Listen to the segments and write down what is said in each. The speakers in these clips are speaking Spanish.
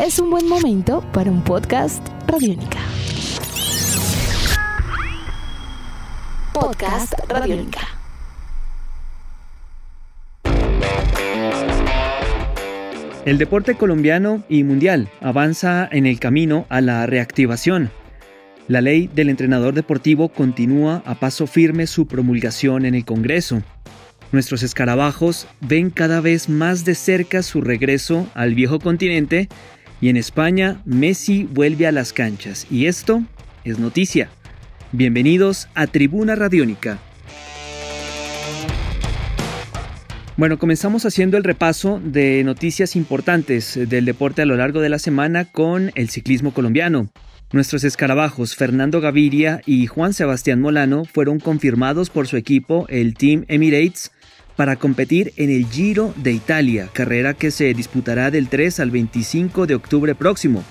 es un buen momento para un podcast Radiónica. Podcast Radiónica. El deporte colombiano y mundial avanza en el camino a la reactivación. La ley del entrenador deportivo continúa a paso firme su promulgación en el Congreso. Nuestros escarabajos ven cada vez más de cerca su regreso al viejo continente y en España Messi vuelve a las canchas y esto es noticia. Bienvenidos a Tribuna Radiónica. Bueno, comenzamos haciendo el repaso de noticias importantes del deporte a lo largo de la semana con el ciclismo colombiano. Nuestros escarabajos Fernando Gaviria y Juan Sebastián Molano fueron confirmados por su equipo, el Team Emirates, para competir en el Giro de Italia, carrera que se disputará del 3 al 25 de octubre próximo.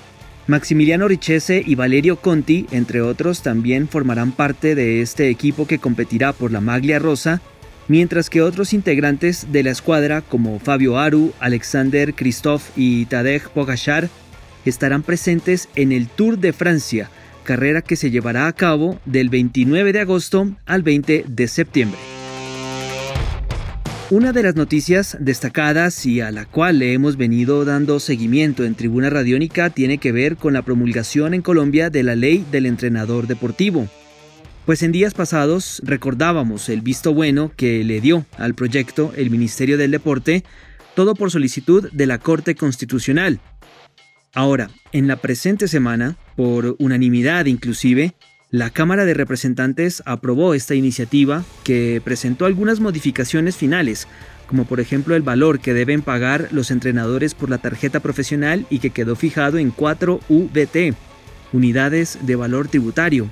Maximiliano Richese y Valerio Conti, entre otros, también formarán parte de este equipo que competirá por la Maglia Rosa mientras que otros integrantes de la escuadra como Fabio Aru, Alexander Christophe y Tadej Pogachar estarán presentes en el Tour de Francia, carrera que se llevará a cabo del 29 de agosto al 20 de septiembre. Una de las noticias destacadas y a la cual le hemos venido dando seguimiento en Tribuna Radiónica tiene que ver con la promulgación en Colombia de la ley del entrenador deportivo. Pues en días pasados recordábamos el visto bueno que le dio al proyecto el Ministerio del Deporte, todo por solicitud de la Corte Constitucional. Ahora, en la presente semana, por unanimidad inclusive, la Cámara de Representantes aprobó esta iniciativa que presentó algunas modificaciones finales, como por ejemplo el valor que deben pagar los entrenadores por la tarjeta profesional y que quedó fijado en 4 UBT, unidades de valor tributario,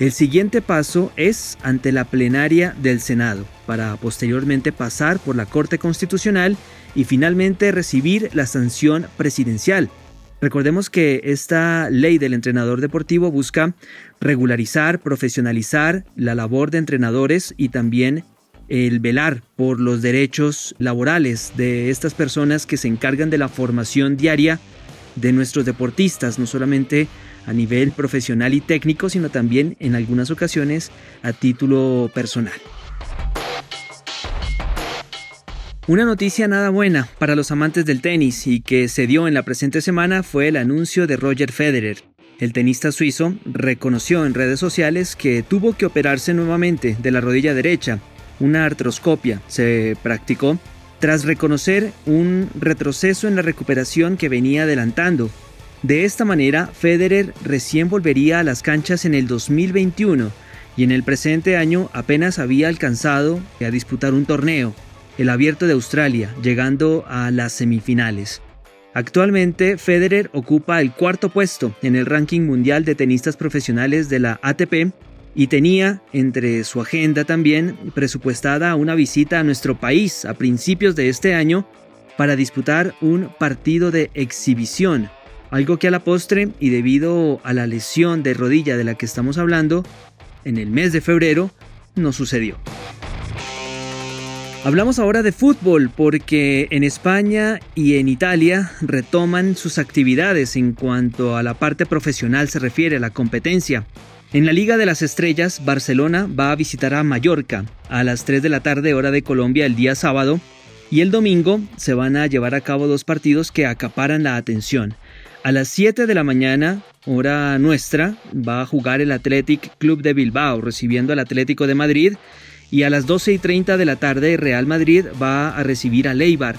el siguiente paso es ante la plenaria del Senado, para posteriormente pasar por la Corte Constitucional y finalmente recibir la sanción presidencial. Recordemos que esta ley del entrenador deportivo busca regularizar, profesionalizar la labor de entrenadores y también el velar por los derechos laborales de estas personas que se encargan de la formación diaria de nuestros deportistas, no solamente a nivel profesional y técnico, sino también en algunas ocasiones a título personal. Una noticia nada buena para los amantes del tenis y que se dio en la presente semana fue el anuncio de Roger Federer. El tenista suizo reconoció en redes sociales que tuvo que operarse nuevamente de la rodilla derecha. Una artroscopia se practicó tras reconocer un retroceso en la recuperación que venía adelantando de esta manera, Federer recién volvería a las canchas en el 2021 y en el presente año apenas había alcanzado a disputar un torneo, el Abierto de Australia, llegando a las semifinales. Actualmente, Federer ocupa el cuarto puesto en el ranking mundial de tenistas profesionales de la ATP y tenía entre su agenda también presupuestada una visita a nuestro país a principios de este año para disputar un partido de exhibición algo que a la postre y debido a la lesión de rodilla de la que estamos hablando, en el mes de febrero no sucedió. Hablamos ahora de fútbol porque en España y en Italia retoman sus actividades en cuanto a la parte profesional se refiere a la competencia. En la Liga de las Estrellas, Barcelona va a visitar a Mallorca a las 3 de la tarde hora de Colombia el día sábado y el domingo se van a llevar a cabo dos partidos que acaparan la atención. A las 7 de la mañana, hora nuestra, va a jugar el Athletic Club de Bilbao recibiendo al Atlético de Madrid y a las 12 y 30 de la tarde Real Madrid va a recibir a Leibar.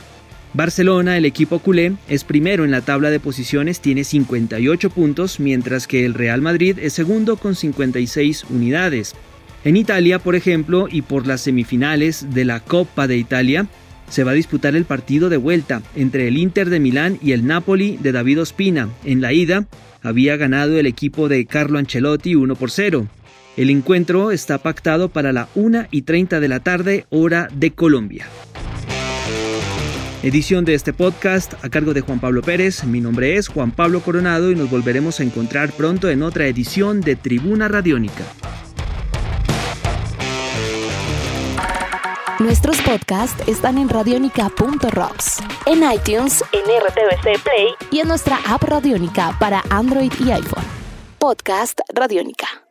Barcelona, el equipo culé, es primero en la tabla de posiciones, tiene 58 puntos, mientras que el Real Madrid es segundo con 56 unidades. En Italia, por ejemplo, y por las semifinales de la Copa de Italia, se va a disputar el partido de vuelta entre el Inter de Milán y el Napoli de David Ospina. En la ida había ganado el equipo de Carlo Ancelotti 1 por 0. El encuentro está pactado para la 1 y 30 de la tarde hora de Colombia. Edición de este podcast a cargo de Juan Pablo Pérez. Mi nombre es Juan Pablo Coronado y nos volveremos a encontrar pronto en otra edición de Tribuna Radiónica. Nuestros podcasts están en radionica.rocks, en iTunes, en RTVC Play y en nuestra app Radionica para Android y iPhone. Podcast Radionica.